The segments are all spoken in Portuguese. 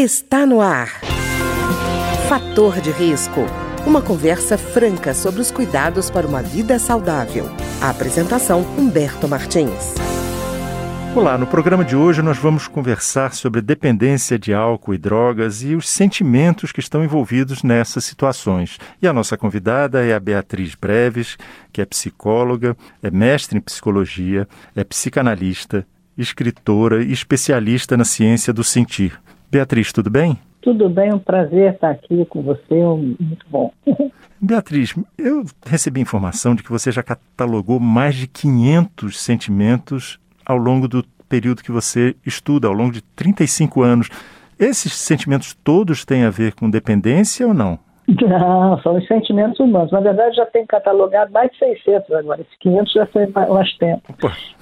Está no ar. Fator de risco. Uma conversa franca sobre os cuidados para uma vida saudável. A apresentação Humberto Martins. Olá, no programa de hoje nós vamos conversar sobre dependência de álcool e drogas e os sentimentos que estão envolvidos nessas situações. E a nossa convidada é a Beatriz Breves, que é psicóloga, é mestre em psicologia, é psicanalista, escritora e especialista na ciência do sentir. Beatriz, tudo bem? Tudo bem, um prazer estar aqui com você, muito bom. Beatriz, eu recebi informação de que você já catalogou mais de 500 sentimentos ao longo do período que você estuda, ao longo de 35 anos. Esses sentimentos todos têm a ver com dependência ou não? Não, são os sentimentos humanos. Na verdade, já tem catalogado mais de 600 agora. Esses 500 já foi mais tempo.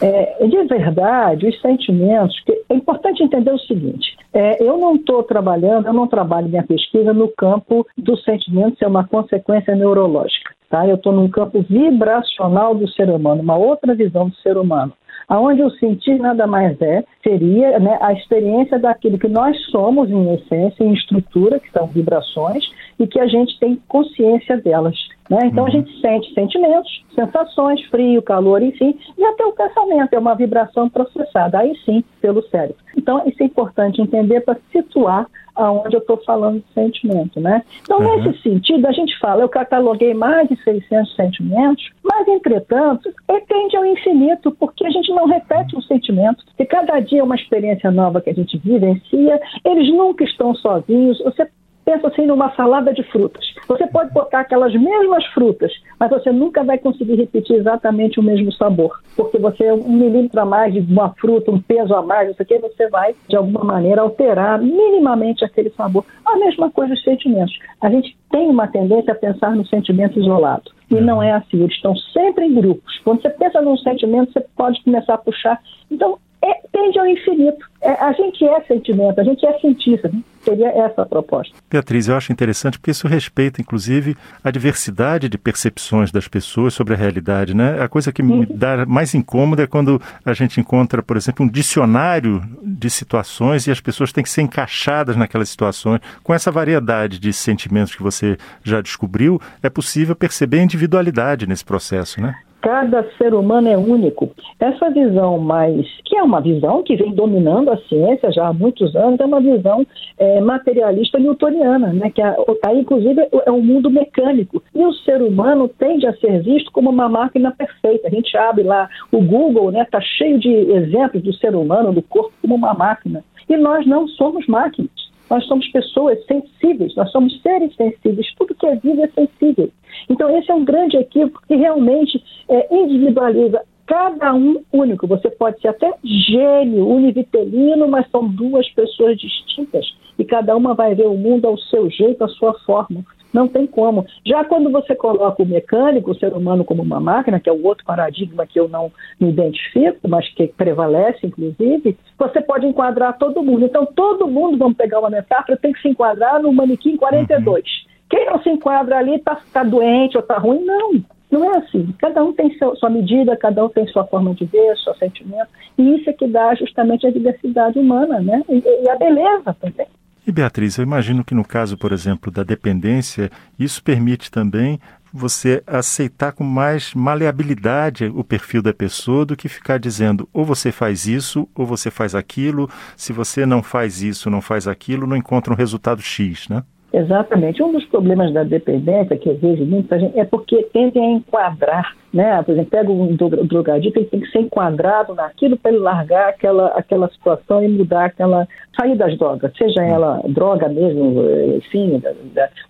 É, de verdade, os sentimentos... É importante entender o seguinte. É, eu não estou trabalhando, eu não trabalho minha pesquisa no campo dos sentimentos, é uma consequência neurológica. Tá? Eu estou num campo vibracional do ser humano, uma outra visão do ser humano aonde o sentir nada mais é, seria né, a experiência daquilo que nós somos em essência, em estrutura, que são vibrações, e que a gente tem consciência delas. Né? Então uhum. a gente sente sentimentos, sensações, frio, calor, enfim, e até o pensamento é uma vibração processada, aí sim, pelo cérebro. Então isso é importante entender para situar aonde eu estou falando de sentimento, né? Então, uhum. nesse sentido, a gente fala, eu cataloguei mais de 600 sentimentos, mas, entretanto, ele tende ao infinito, porque a gente não repete um sentimento, e cada dia é uma experiência nova que a gente vivencia, eles nunca estão sozinhos, você Pensa assim numa salada de frutas. Você pode botar aquelas mesmas frutas, mas você nunca vai conseguir repetir exatamente o mesmo sabor. Porque você, um milímetro a mais de uma fruta, um peso a mais, isso aqui, você vai, de alguma maneira, alterar minimamente aquele sabor. A mesma coisa os sentimentos. A gente tem uma tendência a pensar no sentimento isolado. E não é assim, eles estão sempre em grupos. Quando você pensa num sentimento, você pode começar a puxar. Então, é, tende ao infinito. É, a gente é sentimento, a gente é cientista. Né? Seria essa a proposta. Beatriz, eu acho interessante porque isso respeita, inclusive, a diversidade de percepções das pessoas sobre a realidade. Né? A coisa que me uhum. dá mais incômoda é quando a gente encontra, por exemplo, um dicionário de situações e as pessoas têm que ser encaixadas naquelas situações. Com essa variedade de sentimentos que você já descobriu, é possível perceber a individualidade nesse processo, né? Cada ser humano é único. Essa visão mais, que é uma visão que vem dominando a ciência já há muitos anos, é uma visão é, materialista newtoniana, né? que é, aí, inclusive é um mundo mecânico. E o ser humano tende a ser visto como uma máquina perfeita. A gente abre lá o Google, está né? Tá cheio de exemplos do ser humano, do corpo, como uma máquina. E nós não somos máquinas. Nós somos pessoas sensíveis, nós somos seres sensíveis, tudo que é vivo é sensível. Então, esse é um grande equívoco que realmente é, individualiza cada um único. Você pode ser até gênio, univitelino, mas são duas pessoas distintas e cada uma vai ver o mundo ao seu jeito, à sua forma. Não tem como. Já quando você coloca o mecânico, o ser humano como uma máquina, que é o outro paradigma que eu não me identifico, mas que prevalece, inclusive, você pode enquadrar todo mundo. Então, todo mundo, vamos pegar uma metáfora, tem que se enquadrar no manequim 42. Uhum. Quem não se enquadra ali está tá doente ou está ruim? Não. Não é assim. Cada um tem seu, sua medida, cada um tem sua forma de ver, seu sentimento. E isso é que dá justamente a diversidade humana, né? E, e a beleza também. E Beatriz, eu imagino que no caso, por exemplo, da dependência, isso permite também você aceitar com mais maleabilidade o perfil da pessoa do que ficar dizendo ou você faz isso ou você faz aquilo. Se você não faz isso, não faz aquilo, não encontra um resultado X, né? Exatamente. Um dos problemas da dependência que eu vejo muita gente é porque tendem a enquadrar, né? Por exemplo, pega um drogadito, ele tem que ser enquadrado naquilo para ele largar aquela, aquela situação e mudar aquela. sair das drogas, seja ela droga mesmo, enfim,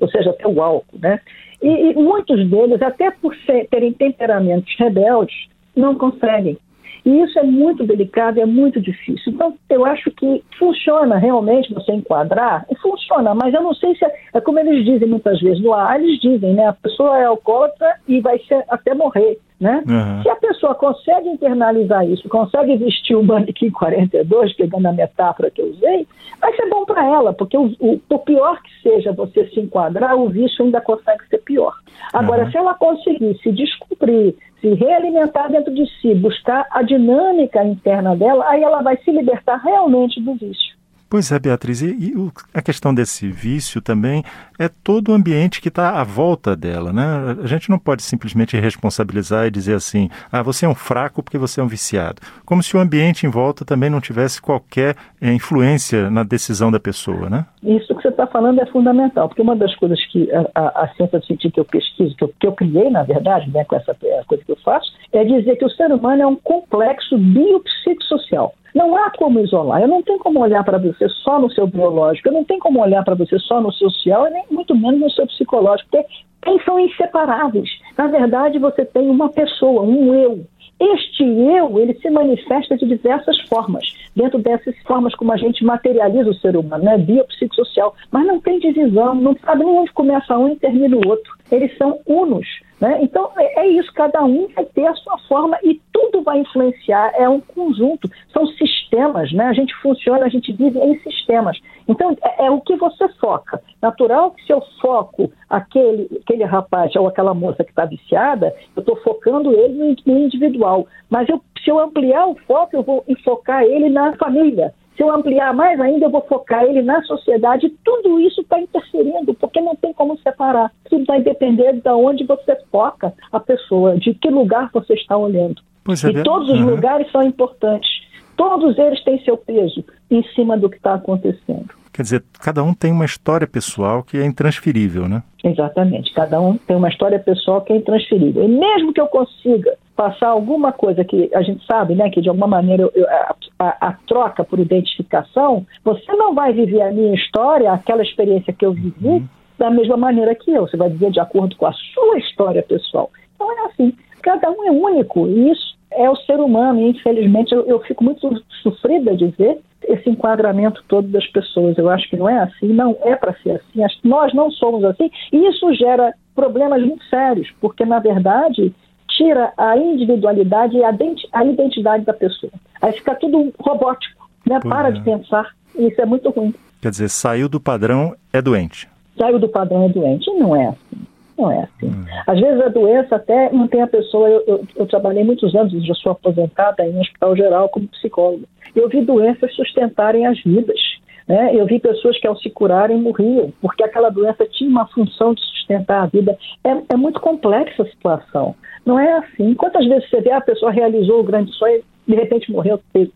ou seja, até o álcool, né? E, e muitos deles, até por ser, terem temperamentos rebeldes, não conseguem. E isso é muito delicado, é muito difícil. Então, eu acho que funciona realmente você enquadrar, funciona, mas eu não sei se é, é como eles dizem muitas vezes no ar, eles dizem, né? A pessoa é alcoólatra e vai ser até morrer. Né? Uhum. Se a pessoa consegue internalizar isso, consegue vestir o manequim 42, pegando a metáfora que eu usei, vai ser bom para ela, porque o, o, por pior que seja você se enquadrar, o vício ainda consegue ser pior. Agora, uhum. se ela conseguir se descobrir, se realimentar dentro de si, buscar a dinâmica interna dela, aí ela vai se libertar realmente do vício. Pois é, Beatriz, e, e o, a questão desse vício também é todo o ambiente que está à volta dela, né? A gente não pode simplesmente responsabilizar e dizer assim, ah, você é um fraco porque você é um viciado. Como se o ambiente em volta também não tivesse qualquer é, influência na decisão da pessoa, né? Isso você está falando é fundamental, porque uma das coisas que a, a, a ciência do sentido que eu pesquiso, que eu, que eu criei, na verdade, né, com essa coisa que eu faço, é dizer que o ser humano é um complexo biopsicossocial. Não há como isolar. Eu não tenho como olhar para você só no seu biológico, eu não tenho como olhar para você só no social e nem muito menos no seu psicológico, porque eles são inseparáveis. Na verdade, você tem uma pessoa, um eu. Este eu, ele se manifesta de diversas formas, dentro dessas formas como a gente materializa o ser humano, né? biopsicossocial, mas não tem divisão, não sabe nem onde começa um e termina o outro. Eles são unos. Né? Então, é, é isso, cada um vai ter a sua forma e tudo vai influenciar, é um conjunto, são sistemas, né? A gente funciona, a gente vive em sistemas. Então, é, é o que você foca. Natural que se eu foco aquele, aquele rapaz ou aquela moça que está viciada, eu estou focando ele no individual. Mas eu, se eu ampliar o foco, eu vou enfocar ele na família. Se eu ampliar mais ainda, eu vou focar ele na sociedade. Tudo isso está interferindo, porque não tem como separar. Tudo vai depender de onde você foca a pessoa, de que lugar você está olhando. É, e todos os uhum. lugares são importantes. Todos eles têm seu peso em cima do que está acontecendo. Quer dizer, cada um tem uma história pessoal que é intransferível, né? Exatamente. Cada um tem uma história pessoal que é intransferível. E mesmo que eu consiga passar alguma coisa que a gente sabe, né, que de alguma maneira eu, a, a, a, troca por identificação, você não vai viver a minha história, aquela experiência que eu vivi, uhum. da mesma maneira que eu. Você vai dizer de acordo com a sua história pessoal. Então é assim. Cada um é único. E isso é o ser humano. E infelizmente eu, eu fico muito sofrida de ver esse enquadramento todo das pessoas. Eu acho que não é assim, não é para ser assim. Nós não somos assim. E isso gera problemas muito sérios, porque, na verdade, tira a individualidade e a identidade da pessoa. Aí fica tudo robótico, né? Para é. de pensar. Isso é muito ruim. Quer dizer, saiu do padrão, é doente. Saiu do padrão, é doente. E não é assim. Não é assim. Hum. Às vezes a doença até mantém a pessoa. Eu, eu, eu trabalhei muitos anos, já sou aposentada em um hospital geral como psicóloga. Eu vi doenças sustentarem as vidas. Né? Eu vi pessoas que ao se curarem morriam, porque aquela doença tinha uma função de sustentar a vida. É, é muito complexa a situação. Não é assim. Quantas vezes você vê a pessoa realizou o grande sonho de repente morreu. Né?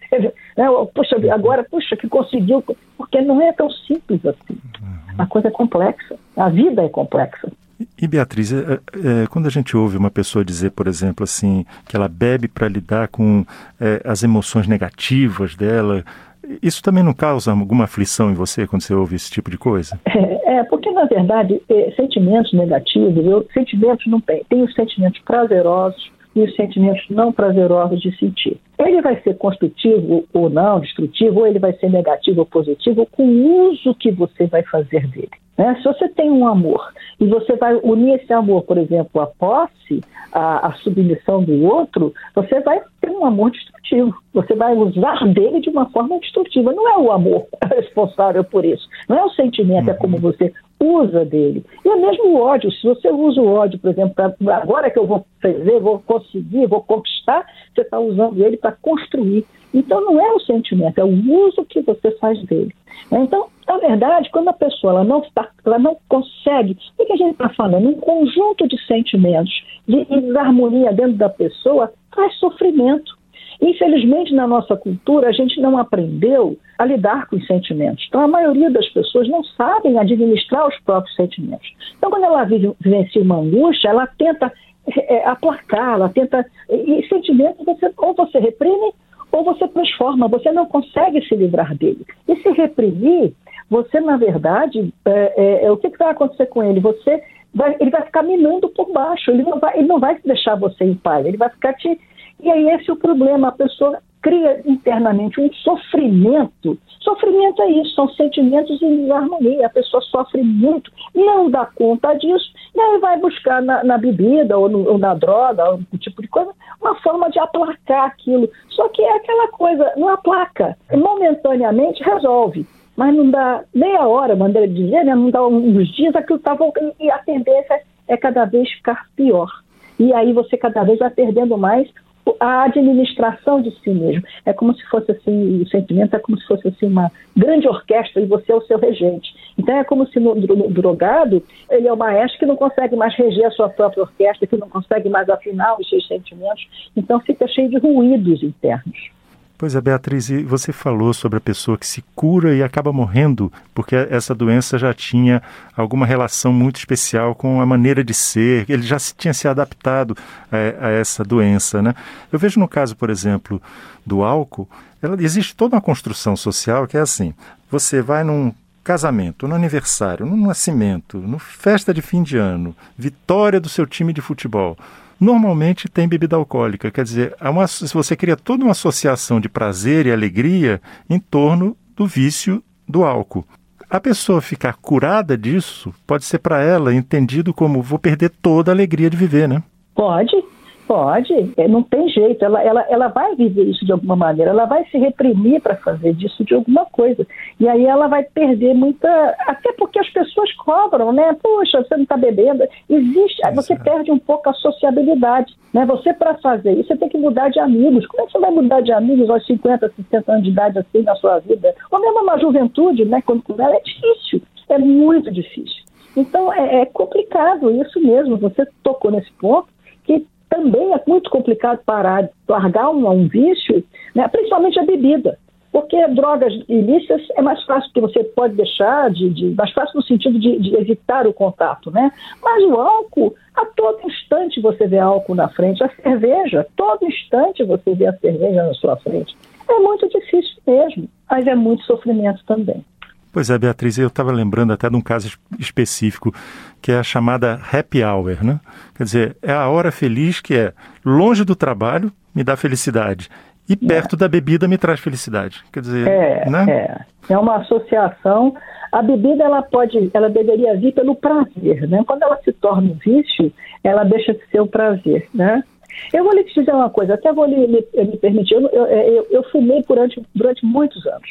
Puxa, agora, puxa, que conseguiu. Porque não é tão simples assim. A coisa é complexa. A vida é complexa. E Beatriz, é, é, quando a gente ouve uma pessoa dizer, por exemplo, assim, que ela bebe para lidar com é, as emoções negativas dela, isso também não causa alguma aflição em você quando você ouve esse tipo de coisa? É, é porque na verdade é, sentimentos negativos, eu, sentimentos não tem, os sentimentos prazerosos e os sentimentos não prazerosos de sentir. Ele vai ser construtivo ou não, destrutivo, ou ele vai ser negativo ou positivo com o uso que você vai fazer dele. Né? Se você tem um amor e você vai unir esse amor, por exemplo, à posse, à, à submissão do outro, você vai ter um amor destrutivo. Você vai usar dele de uma forma destrutiva. Não é o amor responsável por isso. Não é o sentimento, é como uhum. você usa dele. E é mesmo o ódio. Se você usa o ódio, por exemplo, pra, agora que eu vou fazer, vou conseguir, vou conquistar, você está usando ele para construir. Então não é o sentimento, é o uso que você faz dele. Então, na verdade, quando a pessoa ela não, está, ela não consegue, o que a gente está falando? Um conjunto de sentimentos, de desarmonia dentro da pessoa, traz sofrimento. Infelizmente, na nossa cultura, a gente não aprendeu a lidar com os sentimentos. Então, a maioria das pessoas não sabem administrar os próprios sentimentos. Então, quando ela vive, vivencia uma angústia, ela tenta é, aplacar, ela tenta. E sentimentos, você, ou você reprime ou você transforma, você não consegue se livrar dele. E se reprimir, você, na verdade, é, é, é o que, que, vai acontecer com ele? Você vai, ele vai ficar minando por baixo, ele não, vai, ele não vai deixar você em paz, ele vai ficar te. E aí esse é o problema, a pessoa cria internamente um sofrimento. Sofrimento é isso, são sentimentos em desarmonia. A pessoa sofre muito, não dá conta disso, e aí vai buscar na, na bebida ou, no, ou, na droga, algum tipo de coisa, uma forma de aplacar aquilo. Só que é aquela coisa, não aplaca. Momentaneamente resolve mas não dá meia hora, maneira de dizer, né? não dá uns dias, aquilo está voltando e a tendência é cada vez ficar pior. E aí você cada vez vai perdendo mais a administração de si mesmo. É como se fosse assim, o sentimento é como se fosse assim uma grande orquestra e você é o seu regente. Então é como se no, no drogado ele é o maestro que não consegue mais reger a sua própria orquestra, que não consegue mais afinar os seus sentimentos. Então fica cheio de ruídos internos. Pois é, Beatriz, e você falou sobre a pessoa que se cura e acaba morrendo porque essa doença já tinha alguma relação muito especial com a maneira de ser, ele já tinha se adaptado a, a essa doença, né? Eu vejo no caso, por exemplo, do álcool, ela, existe toda uma construção social que é assim: você vai num casamento, no aniversário, no nascimento, no festa de fim de ano, vitória do seu time de futebol normalmente tem bebida alcoólica. Quer dizer, uma, você cria toda uma associação de prazer e alegria em torno do vício do álcool. A pessoa ficar curada disso pode ser para ela entendido como vou perder toda a alegria de viver, né? Pode, Pode, é, não tem jeito. Ela, ela, ela vai viver isso de alguma maneira, ela vai se reprimir para fazer disso de alguma coisa. E aí ela vai perder muita. Até porque as pessoas cobram, né? Poxa, você não está bebendo. Existe. Aí você perde um pouco a sociabilidade. Né? Você, para fazer isso, você tem que mudar de amigos. Como é que você vai mudar de amigos aos 50, 60 anos de idade assim na sua vida? Ou mesmo na juventude, né? Quando ela é difícil. É muito difícil. Então é, é complicado isso mesmo. Você tocou nesse ponto que também é muito complicado parar, largar um, um vício, né, principalmente a bebida. Porque drogas ilícitas é mais fácil, porque você pode deixar de, de mais fácil no sentido de, de, evitar o contato, né? Mas o álcool, a todo instante você vê álcool na frente, a cerveja, todo instante você vê a cerveja na sua frente. É muito difícil mesmo, mas é muito sofrimento também. Pois é, Beatriz, eu estava lembrando até de um caso específico, que é a chamada happy hour, né? Quer dizer, é a hora feliz que é longe do trabalho, me dá felicidade. E perto é. da bebida me traz felicidade. Quer dizer, é, né? é. é uma associação. A bebida ela pode, ela deveria vir pelo prazer, né? Quando ela se torna um vício, ela deixa de ser o prazer, né? Eu vou lhe dizer uma coisa, até vou lhe, lhe, me permitir. Eu, eu, eu, eu fumei durante, durante muitos anos.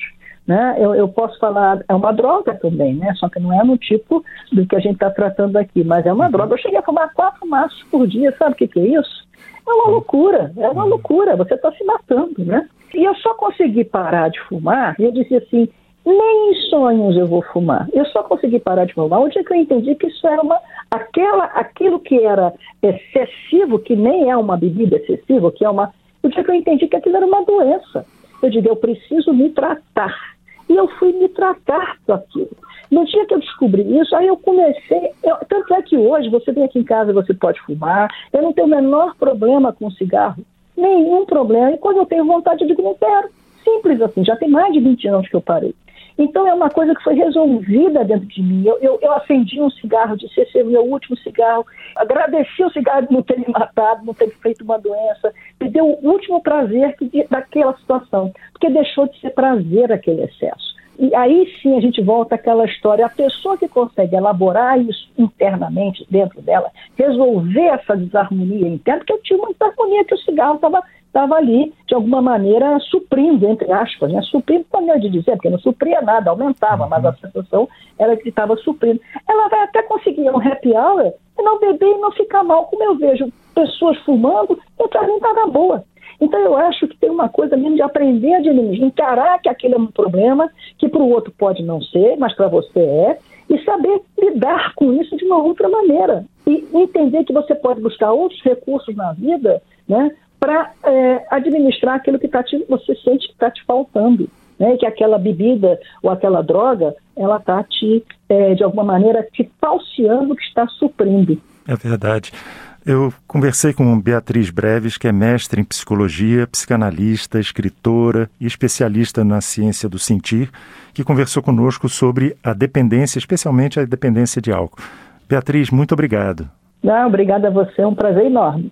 Né? Eu, eu, posso falar, é uma droga também, né? Só que não é no tipo do que a gente está tratando aqui, mas é uma uhum. droga. Eu cheguei a fumar quatro maços por dia, sabe o que, que é isso? É uma loucura, é uma loucura, você está se matando, né? E eu só consegui parar de fumar, e eu dizia assim, nem em sonhos eu vou fumar. Eu só consegui parar de fumar o dia que eu entendi que isso era uma, aquela, aquilo que era excessivo, que nem é uma bebida excessiva, que é uma, o dia que eu entendi que aquilo era uma doença. Eu digo, eu preciso me tratar. E eu fui me tratar com aquilo. No dia que eu descobri isso, aí eu comecei. Eu, tanto é que hoje você vem aqui em casa, você pode fumar. Eu não tenho o menor problema com cigarro. Nenhum problema. E quando eu tenho vontade, eu digo, não quero. Simples assim. Já tem mais de 20 anos que eu parei. Então é uma coisa que foi resolvida dentro de mim. Eu, eu, eu acendi um cigarro, disse esse é o meu último cigarro. Agradeci o cigarro de não ter me matado, não ter feito uma doença. Me deu o último prazer que, daquela situação, porque deixou de ser prazer aquele excesso. E aí sim a gente volta àquela história. A pessoa que consegue elaborar isso internamente dentro dela, resolver essa desarmonia interna, porque eu tinha uma desarmonia que o cigarro estava estava ali, de alguma maneira, suprindo, entre aspas, né? suprindo, maneira de dizer, porque não supria nada, aumentava, mas a sensação era que estava suprindo. Ela vai até conseguir um happy hour e não beber e não ficar mal, como eu vejo pessoas fumando, e para mim está na boa. Então eu acho que tem uma coisa mesmo de aprender a diminuir, encarar que aquilo é um problema, que para o outro pode não ser, mas para você é, e saber lidar com isso de uma outra maneira. E entender que você pode buscar outros recursos na vida, né, para é, administrar aquilo que tá te, você sente que está te faltando. Né, que aquela bebida ou aquela droga, ela está te, é, de alguma maneira, te falseando o que está suprindo. É verdade. Eu conversei com Beatriz Breves, que é mestre em psicologia, psicanalista, escritora e especialista na ciência do sentir, que conversou conosco sobre a dependência, especialmente a dependência de álcool. Beatriz, muito obrigado. Não, obrigada a você, é um prazer enorme.